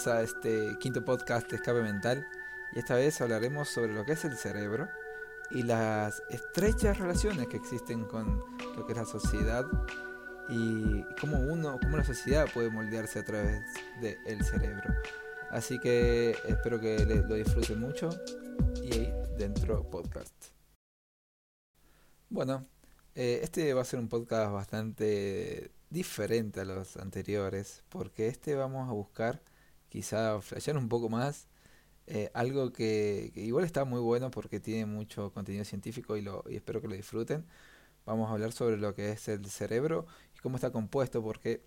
Bienvenidos a este quinto podcast de Escape Mental y esta vez hablaremos sobre lo que es el cerebro y las estrechas relaciones que existen con lo que es la sociedad y cómo uno, cómo la sociedad puede moldearse a través del cerebro. Así que espero que lo disfruten mucho y ahí dentro podcast. Bueno, eh, este va a ser un podcast bastante diferente a los anteriores, porque este vamos a buscar quizá flashear un poco más eh, algo que, igual está muy bueno porque tiene mucho contenido científico y, lo, y espero que lo disfruten. Vamos a hablar sobre lo que es el cerebro y cómo está compuesto, porque,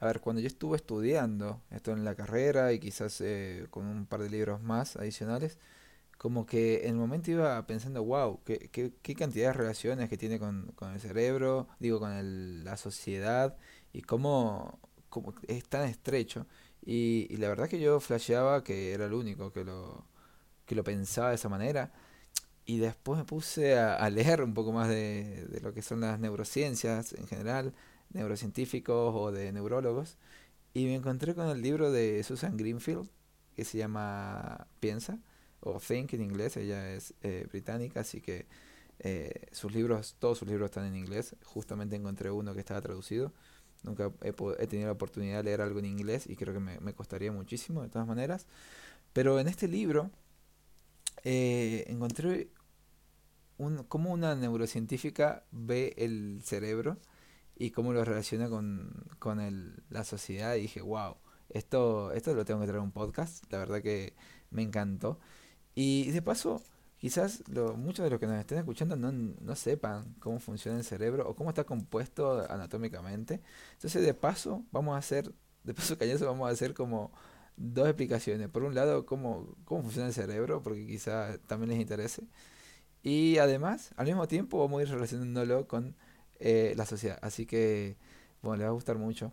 a ver, cuando yo estuve estudiando esto en la carrera y quizás eh, con un par de libros más adicionales, como que en el momento iba pensando, wow, qué, qué, qué cantidad de relaciones que tiene con, con el cerebro, digo, con el, la sociedad y cómo, cómo, es tan estrecho. Y, y, la verdad que yo flasheaba que era el único que lo, que lo pensaba de esa manera. Y después me puse a, leer un poco más de, de, lo que son las neurociencias en general, neurocientíficos o de neurólogos. Y me encontré con el libro de Susan Greenfield, que se llama Piensa o Think en inglés, ella es eh, británica, así que eh, sus libros, todos sus libros están en inglés. Justamente encontré uno que estaba traducido. Nunca he, he tenido la oportunidad de leer algo en inglés y creo que me, costaría muchísimo de todas maneras. Pero en este libro eh, encontré un, cómo una neurocientífica ve el cerebro y cómo lo relaciona con, con el, la sociedad. Y dije, wow, esto, esto lo tengo que traer un podcast. La verdad que me encantó. Y de paso, quizás lo, muchos de los que nos estén escuchando no, no sepan cómo funciona el cerebro o cómo está compuesto anatómicamente. Entonces, de paso, vamos a hacer, de paso cañoso, vamos a hacer como dos explicaciones. Por un lado, cómo, cómo funciona el cerebro, porque quizás también les interese. Y además, al mismo tiempo, vamos a ir relacionándolo con eh, la sociedad. Así que, bueno, les va a gustar mucho.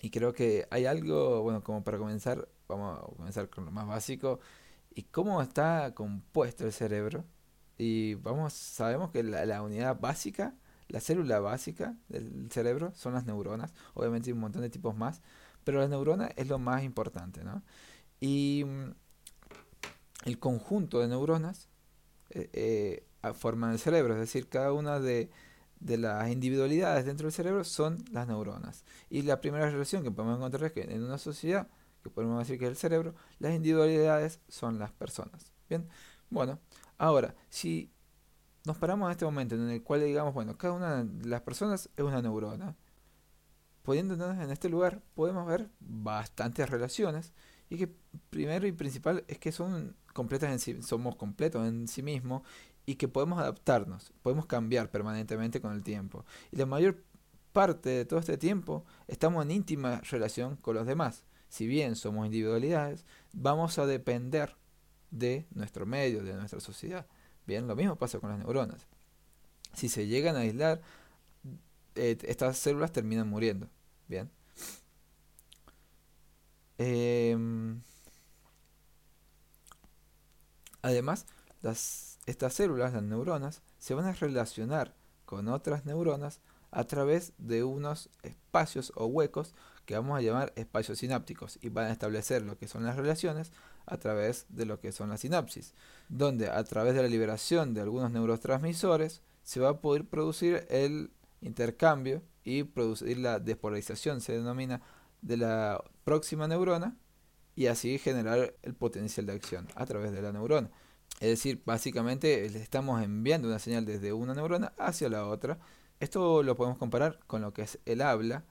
Y creo que hay algo, bueno, como para comenzar, vamos a comenzar con lo más básico y cómo está compuesto el cerebro. Y vamos, sabemos que la, unidad básica, la célula básica del cerebro son las neuronas. Obviamente hay un montón de tipos más, pero la neurona es lo más importante, ¿no? Y mm, el conjunto de neuronas eh, eh, forman el cerebro, es decir, cada una de, de las individualidades dentro del cerebro son las neuronas. Y la primera relación que podemos encontrar es que en una sociedad que podemos decir que es el cerebro, las individualidades son las personas. Bien, bueno, ahora, si nos paramos en este momento en el cual digamos, bueno, cada una de las personas es una neurona, poniéndonos en este lugar podemos ver bastantes relaciones y que primero y principal es que son completas en sí, somos completos en sí mismos y que podemos adaptarnos, podemos cambiar permanentemente con el tiempo. Y la mayor parte de todo este tiempo estamos en íntima relación con los demás si bien somos individualidades, vamos a depender de nuestro medio, de nuestra sociedad. Bien, lo mismo pasa con las neuronas. Si se llegan a aislar, eh, estas células terminan muriendo. Bien. Eh, además, estas células, las neuronas, se van a relacionar con otras neuronas a través de unos espacios o huecos que vamos a llamar espacios sinápticos y van a establecer lo que son las relaciones a través de lo que son las sinapsis, donde a través de la liberación de algunos neurotransmisores se va a poder producir el intercambio y producir la despolarización, se denomina, de la próxima neurona y así generar el potencial de acción a través de la neurona. Es decir, básicamente estamos enviando una señal desde una neurona hacia la otra. Esto lo podemos comparar con lo que es el habla,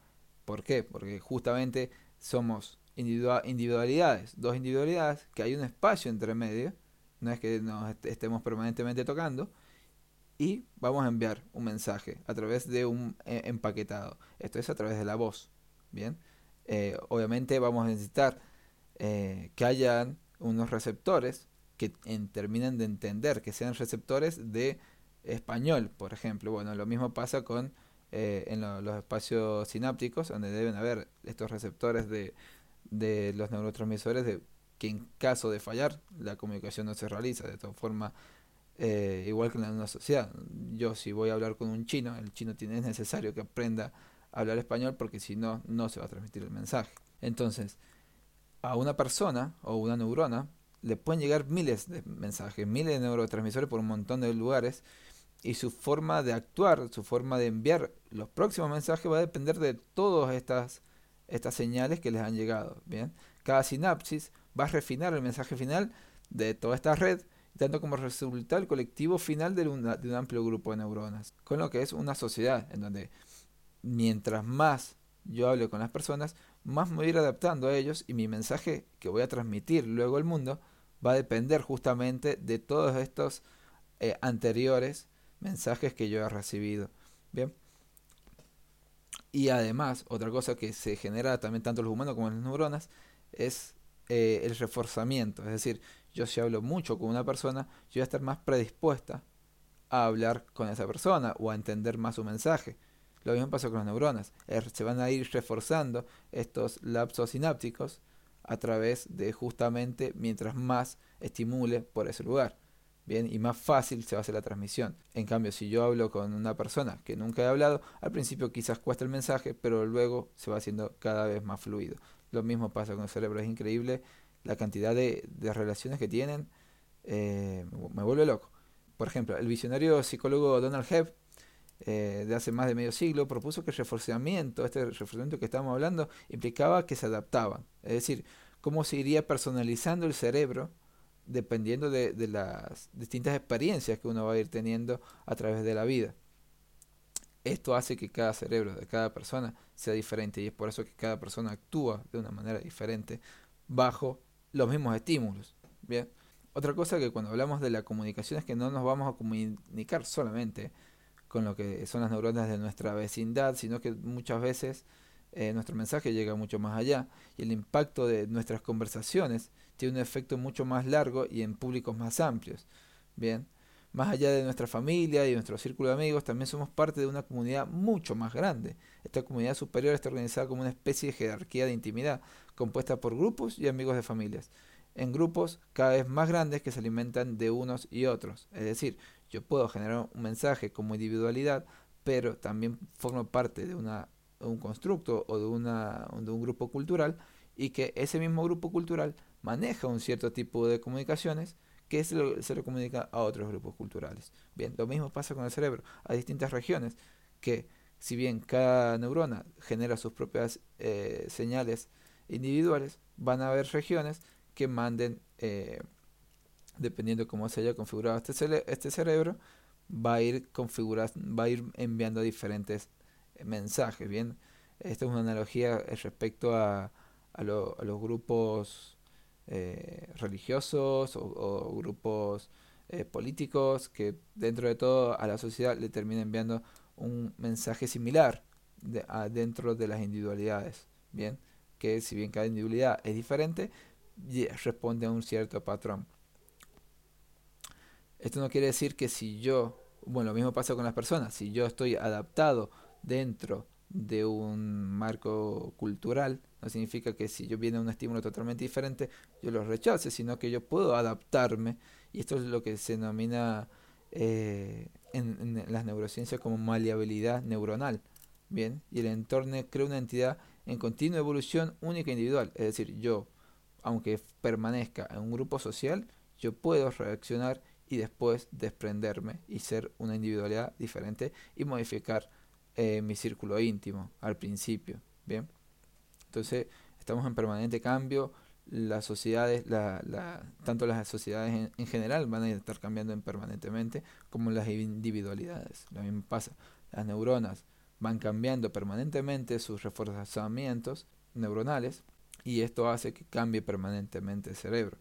¿Por qué? Porque justamente somos individualidades, dos individualidades, que hay un espacio entre medio, no es que nos estemos permanentemente tocando, y vamos a enviar un mensaje a través de un eh, empaquetado. Esto es a través de la voz. Bien, eh, obviamente vamos a necesitar eh, que hayan unos receptores que terminen de entender, que sean receptores de español, por ejemplo. Bueno, lo mismo pasa con eh, en lo, los espacios sinápticos, donde deben haber estos receptores de, de los neurotransmisores, de que en caso de fallar, la comunicación no se realiza. De todas formas, eh, igual que en una sociedad. Yo si voy a hablar con un chino, el chino tiene, es necesario que aprenda a hablar español porque si no, no se va a transmitir el mensaje. Entonces, a una persona o una neurona le pueden llegar miles de mensajes, miles de neurotransmisores por un montón de lugares y su forma de actuar, su forma de enviar los próximos mensajes va a depender de todas estas, estas señales que les han llegado. Bien, cada sinapsis va a refinar el mensaje final de toda esta red, dando como resultado el colectivo final de, un amplio grupo de neuronas, con lo que es una sociedad en donde mientras más yo hable con las personas, más me voy a ir adaptando a ellos y mi mensaje que voy a transmitir luego al mundo va a depender justamente de todos estos eh, anteriores mensajes que yo he recibido. Bien. Y además, otra cosa que se genera también tanto en los humanos como en las neuronas es eh, el reforzamiento. Es decir, yo si hablo mucho con una persona, yo voy a estar más predispuesta a hablar con esa persona o a entender más su mensaje. Lo mismo pasa con las neuronas. Se van a ir reforzando estos lapsos sinápticos a través de justamente mientras más estimule por ese lugar. Bien, y más fácil se va a hacer la transmisión. En cambio, si yo hablo con una persona que nunca he hablado, al principio quizás cuesta el mensaje, pero luego se va haciendo cada vez más fluido. Lo mismo pasa con el cerebro, es increíble la cantidad de, relaciones que tienen, eh, me vuelve loco. Por ejemplo, el visionario psicólogo Donald Hebb, eh, de hace más de medio siglo, propuso que el reforzamiento, este reforzamiento que estamos hablando, implicaba que se adaptaban. Es decir, cómo se iría personalizando el cerebro dependiendo de, las distintas experiencias que uno va a ir teniendo a través de la vida. Esto hace que cada cerebro de cada persona sea diferente y es por eso que cada persona actúa de una manera diferente bajo los mismos estímulos. Bien. Otra cosa que cuando hablamos de la comunicación es que no nos vamos a comunicar solamente con lo que son las neuronas de nuestra vecindad, sino que muchas veces eh, nuestro mensaje llega mucho más allá y el impacto de nuestras conversaciones tiene un efecto mucho más largo y en públicos más amplios. Bien, más allá de nuestra familia y nuestro círculo de amigos, también somos parte de una comunidad mucho más grande. Esta comunidad superior está organizada como una especie de jerarquía de intimidad, compuesta por grupos y amigos de familias, en grupos cada vez más grandes que se alimentan de unos y otros. Es decir, yo puedo generar un mensaje como individualidad, pero también formo parte de un constructo o de un grupo cultural y que ese mismo grupo cultural maneja un cierto tipo de comunicaciones que se lo, se lo comunica a otros grupos culturales. Bien, lo mismo pasa con el cerebro. Hay distintas regiones que, si bien cada neurona genera sus propias eh, señales individuales, van a haber regiones que manden, eh, dependiendo cómo se haya configurado este, este cerebro, va a ir va a ir enviando diferentes mensajes. Bien, esta es una analogía respecto a, a, los grupos eh, religiosos o, grupos eh, políticos que dentro de todo a la sociedad le termina enviando un mensaje similar dentro de las individualidades. Bien, que si bien cada individualidad es diferente, responde a un cierto patrón. Esto no quiere decir que si yo, bueno, lo mismo pasa con las personas, si yo estoy adaptado dentro de un marco cultural, no significa que si yo viene un estímulo totalmente diferente, yo lo rechace, sino que yo puedo adaptarme, y esto es lo que se denomina eh, en, en, las neurociencias como maleabilidad neuronal. Bien, y el entorno crea una entidad en continua evolución única e individual, es decir, yo, aunque permanezca en un grupo social, yo puedo reaccionar y después desprenderme y ser una individualidad diferente y modificar eh, mi círculo íntimo al principio. Bien, entonces estamos en permanente cambio. Las sociedades, la, la, tanto las sociedades en, general van a estar cambiando en permanentemente, como las individualidades. Lo mismo pasa. Las neuronas van cambiando permanentemente sus reforzamientos neuronales y esto hace que cambie permanentemente el cerebro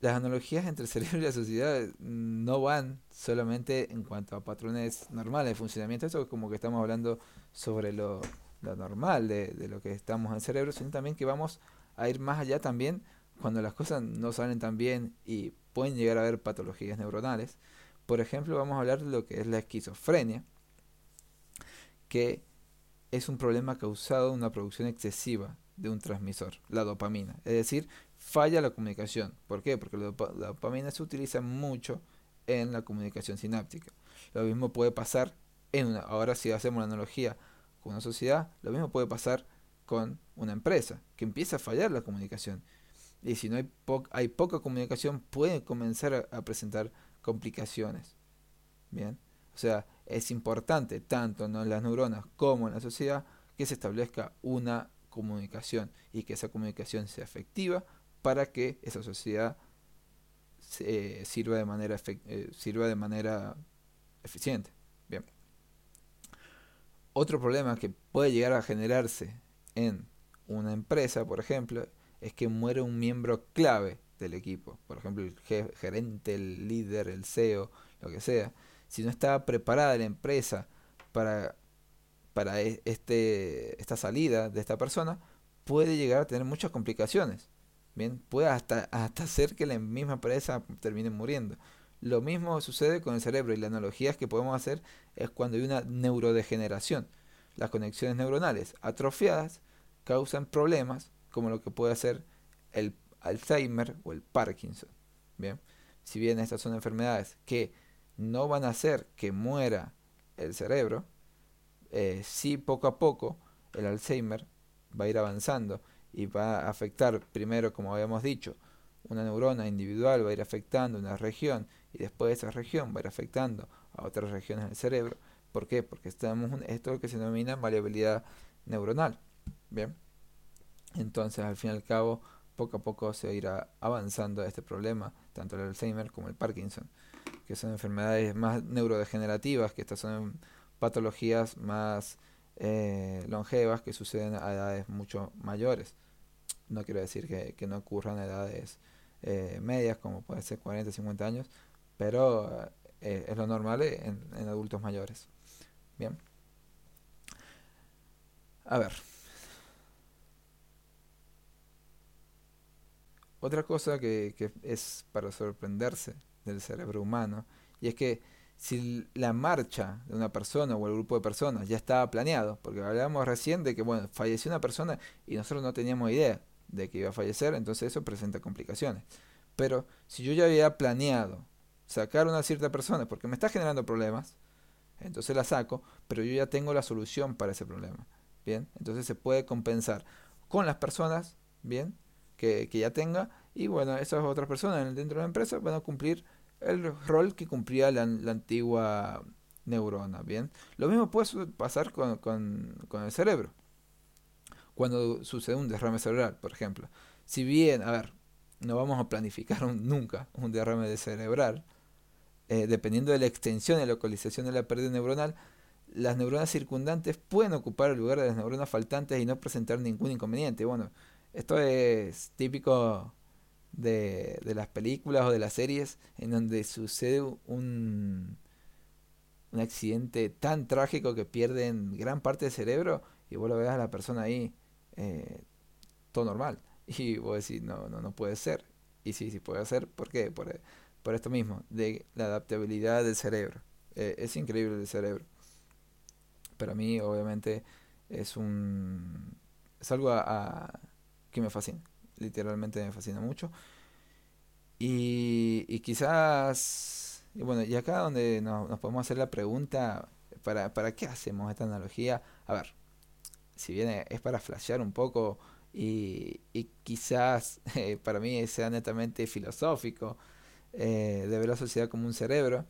las analogías entre el cerebro y la sociedad no van solamente en cuanto a patrones normales de funcionamiento, eso es como que estamos hablando sobre lo, normal de, de, lo que estamos en el cerebro, sino también que vamos a ir más allá también cuando las cosas no salen tan bien y pueden llegar a haber patologías neuronales. Por ejemplo, vamos a hablar de lo que es la esquizofrenia, que es un problema causado de una producción excesiva de un transmisor, la dopamina. Es decir, falla la comunicación. ¿Por qué? Porque la, dopamina se utiliza mucho en la comunicación sináptica. Lo mismo puede pasar en una, ahora si hacemos la analogía con una sociedad, lo mismo puede pasar con una empresa, que empieza a fallar la comunicación. Y si no hay, hay poca comunicación, puede comenzar a, presentar complicaciones. Bien, o sea, es importante tanto en las neuronas como en la sociedad que se establezca una comunicación y que esa comunicación sea efectiva para que esa sociedad eh, sirva, de manera eh, sirva de manera eficiente. Bien. Otro problema que puede llegar a generarse en una empresa, por ejemplo, es que muere un miembro clave del equipo. Por ejemplo, el gerente, el líder, el CEO, lo que sea. Si no está preparada la empresa para, para e, este, esta salida de esta persona, puede llegar a tener muchas complicaciones. Bien, puede hasta, hasta hacer que la misma empresa termine muriendo. Lo mismo sucede con el cerebro y la analogía que podemos hacer es cuando hay una neurodegeneración. Las conexiones neuronales atrofiadas causan problemas como lo que puede ser el Alzheimer o el Parkinson. Bien, si bien estas son enfermedades que no van a hacer que muera el cerebro, eh, sí poco a poco el Alzheimer va a ir avanzando y va a afectar primero, como habíamos dicho, una neurona individual va a ir afectando una región y después esa región va a ir afectando a otras regiones del cerebro. ¿Por qué? Porque estamos esto que se denomina variabilidad neuronal. Bien. Entonces, al fin y al cabo, poco a poco se irá avanzando este problema, tanto el Alzheimer como el Parkinson, que son enfermedades más neurodegenerativas, que estas son patologías más eh, longevas que suceden a edades mucho mayores. No quiero decir que, no ocurran a edades eh, medias, como puede ser 40, 50 años, pero eh, es lo normal en, adultos mayores. Bien. A ver. Otra cosa que, que, es para sorprenderse del cerebro humano, y es que si la marcha de una persona o el grupo de personas ya estaba planeado, porque hablábamos recién de que, bueno, falleció una persona y nosotros no teníamos idea de que iba a fallecer, entonces eso presenta complicaciones. Pero si yo ya había planeado sacar una cierta persona porque me está generando problemas, entonces la saco, pero yo ya tengo la solución para ese problema. Bien, entonces se puede compensar con las personas, bien, que, que ya tenga, y bueno, esas otras personas dentro de la empresa van a cumplir el rol que cumplía la, antigua neurona, ¿bien? Lo mismo puede pasar con, con, el cerebro. Cuando sucede un derrame cerebral, por ejemplo. Si bien, a ver, no vamos a planificar nunca un derrame de cerebral, eh, dependiendo de la extensión y localización de la pérdida neuronal, las neuronas circundantes pueden ocupar el lugar de las neuronas faltantes y no presentar ningún inconveniente. Bueno, esto es típico de, de las películas o de las series en donde sucede un, un accidente tan trágico que pierden gran parte del cerebro y vos lo ves a la persona ahí eh, todo normal. Y vos decís, no, no, no puede ser. Y sí, sí puede ser. ¿Por qué? Por, por esto mismo, de la adaptabilidad del cerebro. Eh, es increíble el cerebro. Pero a mí, obviamente, es un. es algo a, que me fascina literalmente me fascina mucho. Y, y quizás, y bueno, y acá donde nos, podemos hacer la pregunta, ¿para, ¿para qué hacemos esta analogía? A ver, si bien es para flashear un poco y, y quizás para mí sea netamente filosófico eh, de ver la sociedad como un cerebro,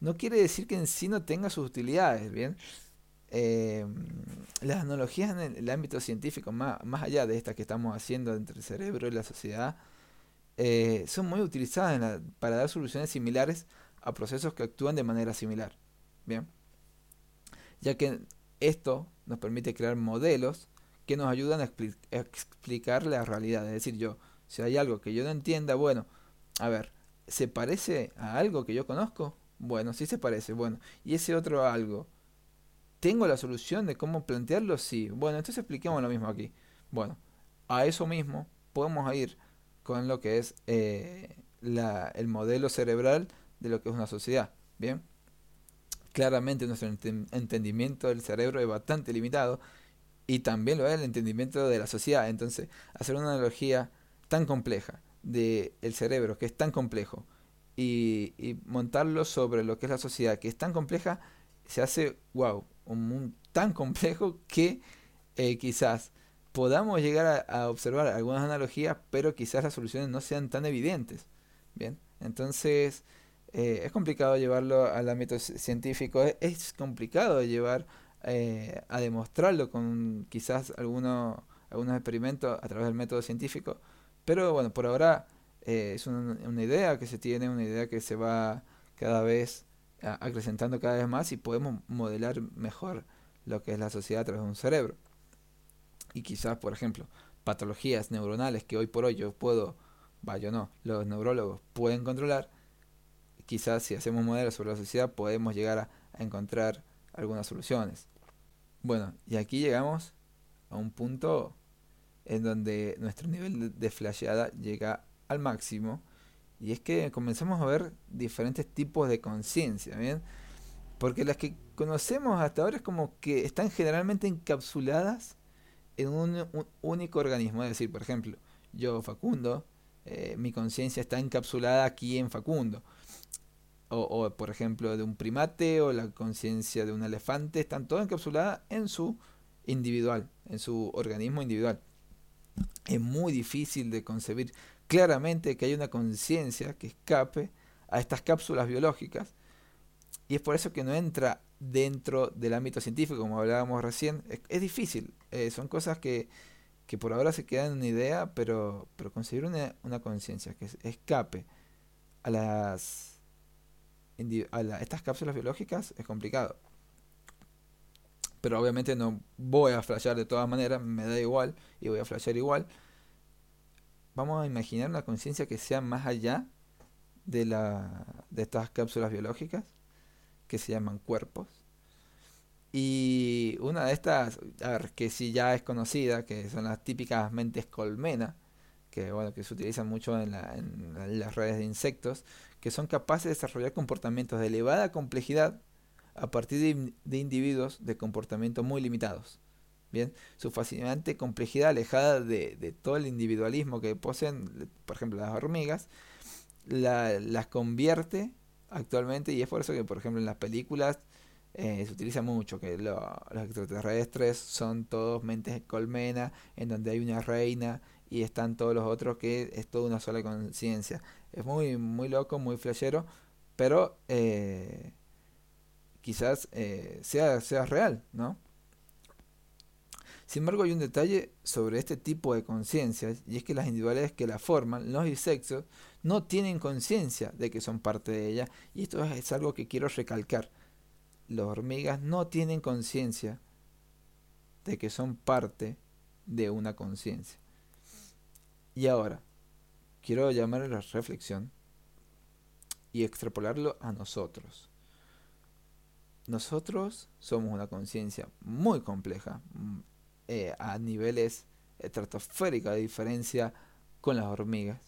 no quiere decir que en sí no tenga sus utilidades, ¿bien? Eh, las analogías en el, ámbito científico, más, más, allá de estas que estamos haciendo entre el cerebro y la sociedad, eh, son muy utilizadas para dar soluciones similares a procesos que actúan de manera similar. Bien, ya que esto nos permite crear modelos que nos ayudan a, explicar la realidad. Es decir, yo, si hay algo que yo no entienda, bueno, a ver, ¿se parece a algo que yo conozco? Bueno, sí se parece. Bueno, y ese otro algo ¿Tengo la solución de cómo plantearlo? Sí. Bueno, entonces expliquemos lo mismo aquí. Bueno, a eso mismo podemos ir con lo que es eh, la, el modelo cerebral de lo que es una sociedad. Bien, claramente nuestro entendimiento del cerebro es bastante limitado y también lo es el entendimiento de la sociedad. Entonces, hacer una analogía tan compleja del el cerebro, que es tan complejo, y montarlo sobre lo que es la sociedad, que es tan compleja, se hace, wow, un mundo tan complejo que eh, quizás podamos llegar a, observar algunas analogías, pero quizás las soluciones no sean tan evidentes. Bien, entonces eh, es complicado llevarlo al ámbito científico, es, complicado llevar eh, a demostrarlo con quizás algunos algunos experimentos a través del método científico, pero bueno, por ahora eh, es una, idea que se tiene, una idea que se va cada vez acrecentando cada vez más y podemos modelar mejor lo que es la sociedad a través de un cerebro. Y quizás, por ejemplo, patologías neuronales que hoy por hoy yo puedo, vaya no, los neurólogos pueden controlar, quizás si hacemos modelos sobre la sociedad podemos llegar a, encontrar algunas soluciones. Bueno, y aquí llegamos a un punto en donde nuestro nivel de flasheada llega al máximo y es que comenzamos a ver diferentes tipos de conciencia, ¿bien? Porque las que conocemos hasta ahora es como que están generalmente encapsuladas en un, único organismo. Es decir, por ejemplo, yo, Facundo, eh, mi conciencia está encapsulada aquí en Facundo. O, o, por ejemplo, de un primate o la conciencia de un elefante, están todas encapsuladas en su individual, en su organismo individual. Es muy difícil de concebir claramente que hay una conciencia que escape a estas cápsulas biológicas y es por eso que no entra dentro del ámbito científico, como hablábamos recién. Es, difícil, eh, son cosas que, que, por ahora se quedan en una idea, pero, pero conseguir una, una conciencia que escape a las a estas cápsulas biológicas es complicado. Pero obviamente no voy a flashear de todas maneras, me da igual y voy a flashear igual. Vamos a imaginar una conciencia que sea más allá de, la, de estas cápsulas biológicas que se llaman cuerpos. Y una de estas, que sí ya es conocida, que son las típicas mentes colmena, que bueno, que se utilizan mucho en, las redes de insectos, que son capaces de desarrollar comportamientos de elevada complejidad a partir de, individuos de comportamiento muy limitados. Su fascinante complejidad alejada de, todo el individualismo que poseen, por ejemplo, las hormigas, las convierte actualmente y es por eso que, por ejemplo, en las películas eh, se utiliza mucho que los extraterrestres son todos mentes colmena, en donde hay una reina y están todos los otros que es toda una sola conciencia. Es muy, muy loco, muy flashero, pero eh, quizás eh, sea, sea real, ¿no? Sin embargo, hay un detalle sobre este tipo de conciencias, y es que las individualidades que la forman, los bisexos, no tienen conciencia de que son parte de ella, y esto es algo que quiero recalcar. Las hormigas no tienen conciencia de que son parte de una conciencia. Y ahora, quiero llamar a la reflexión y extrapolarlo a nosotros. Nosotros somos una conciencia muy compleja, eh, a niveles estratosféricos de diferencia con las hormigas.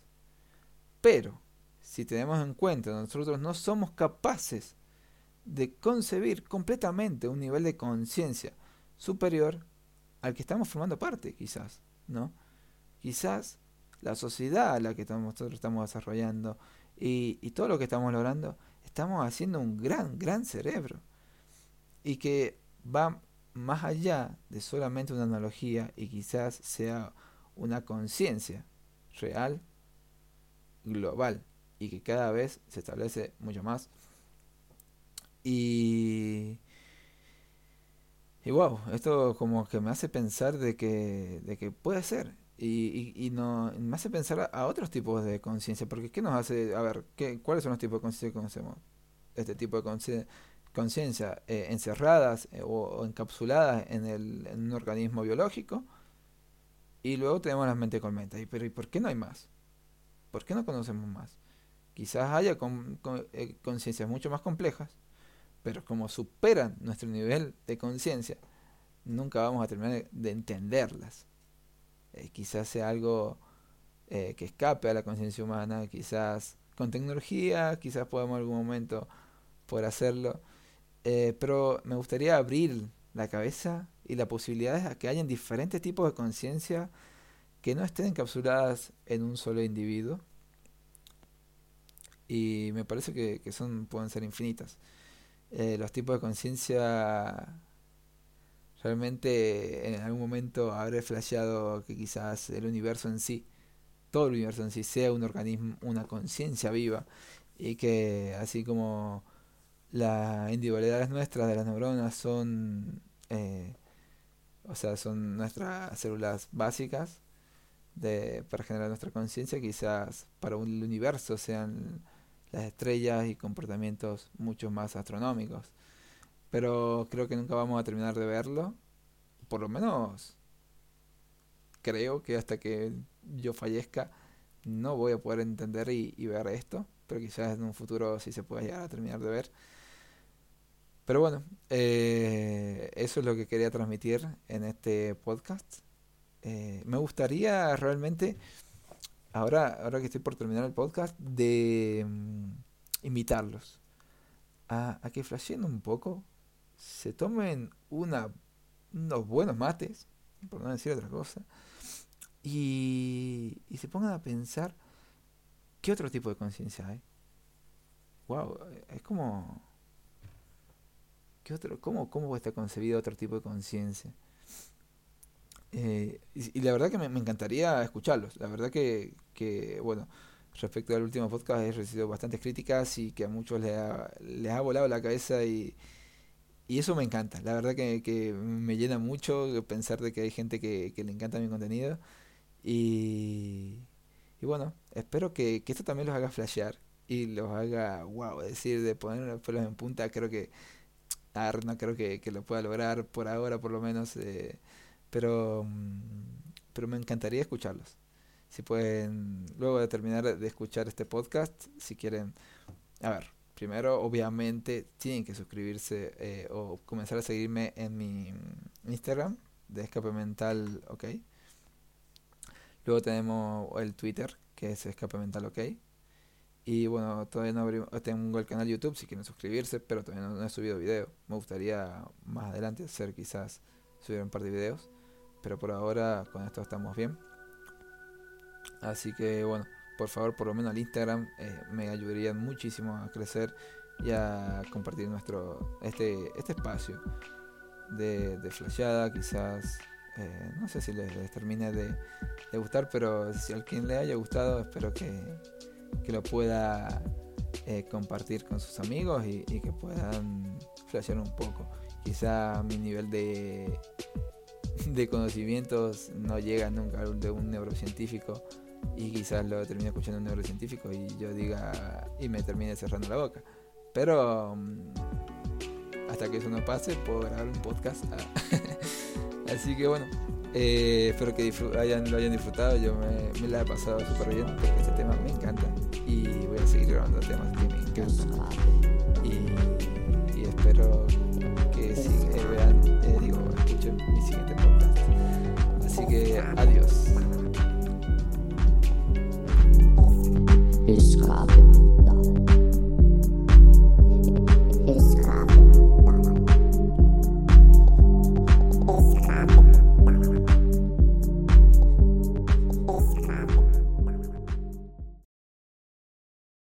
Pero, si tenemos en cuenta nosotros no somos capaces de concebir completamente un nivel de conciencia superior al que estamos formando parte, quizás, ¿no? Quizás la sociedad a la que nosotros estamos desarrollando y, y todo lo que estamos logrando, estamos haciendo un gran, gran cerebro. Y que va más allá de solamente una analogía y quizás sea una conciencia real, global y que cada vez se establece mucho más. Y, y wow, esto como que me hace pensar de que, de que puede ser. Y, y, no, me hace pensar a, otros tipos de conciencia, porque ¿qué nos hace? A ver, ¿qué, ¿cuáles son los tipos de conciencia que conocemos? Este tipo de conciencia conciencia eh, encerradas eh, o, encapsuladas en, el, en, un organismo biológico. Y luego tenemos la mente colmena. ¿Y, pero ¿y por qué no hay más? ¿Por qué no conocemos más? Quizás haya eh, conciencias mucho más complejas, pero como superan nuestro nivel de conciencia, nunca vamos a terminar de entenderlas. quizás sea algo que escape a la conciencia humana, quizás con tecnología, quizás podamos en algún momento poder hacerlo eh, pero me gustaría abrir la cabeza y la posibilidad de que hayan diferentes tipos de conciencia que no estén encapsuladas en un solo individuo. Y me parece que, son, pueden ser infinitas. Eh, los tipos de conciencia realmente en algún momento habré flasheado que quizás el universo en sí, todo el universo en sí, sea un organismo, una conciencia viva y que así como las individualidades nuestras de las neuronas son, eh, o sea, son nuestras células básicas de, para generar nuestra conciencia, quizás para un universo sean las estrellas y comportamientos mucho más astronómicos. Pero creo que nunca vamos a terminar de verlo. Por lo menos creo que hasta que yo fallezca no voy a poder entender y, ver esto. Pero quizás en un futuro sí se pueda llegar a terminar de ver. Pero bueno, eh, eso es lo que quería transmitir en este podcast. Eh, me gustaría realmente, ahora, ahora que estoy por terminar el podcast, de mm, invitarlos a, a que flasheen un poco se tomen una, unos buenos mates, por no decir otra cosa, y, y se pongan a pensar qué otro tipo de conciencia hay. Wow, es como... ¿qué otro, cómo, ¿Cómo está concebido otro tipo de conciencia? Eh, y, la verdad que me, encantaría escucharlos. La verdad que, que, bueno, respecto al último podcast he recibido bastantes críticas y que a muchos les ha, les ha volado la cabeza y, y eso me encanta, la verdad que, que, me llena mucho pensar de que hay gente que, que le encanta mi contenido. Y, y bueno, espero que, esto también los haga flashear y los haga, wow, decir, de poner los pelos en punta, creo que, no creo que, lo pueda lograr por ahora por lo menos, eh, pero, mm, pero me encantaría escucharlos. Si pueden, luego de terminar de escuchar este podcast, si quieren, a ver, primero obviamente tienen que suscribirse eh, o comenzar a seguirme en mi Instagram de Escape Mental OK. Luego tenemos el Twitter que es Escape Mental OK. Y bueno, todavía no abrimos, tengo el canal YouTube si quieren suscribirse, pero todavía no, he subido video. Me gustaría más adelante hacer quizás subir un par de videos, pero por ahora con esto estamos bien. Así que bueno, por favor, por lo menos al Instagram, eh, me ayudaría muchísimo a crecer y a compartir nuestro este, este espacio de, de flasheada, quizás. Eh, no sé si les, termine de, gustar, pero si a alguien le haya gustado, espero que, que lo pueda eh, compartir con sus amigos y, y, que puedan flashear un poco. Quizá mi nivel de, de conocimientos no llega nunca al de un neurocientífico y quizás lo termine escuchando un neurocientífico y yo diga y me termine cerrando la boca. Pero mm, hasta que eso no pase, puedo grabar un podcast. Ah. Así que bueno, eh, espero que hayan, lo hayan disfrutado. Yo me, la he pasado súper bien porque este tema me encanta y voy a seguir grabando temas que me encantan. Y, espero que si, eh, vean, eh, digo, escuchen mi siguiente podcast. Así que adiós.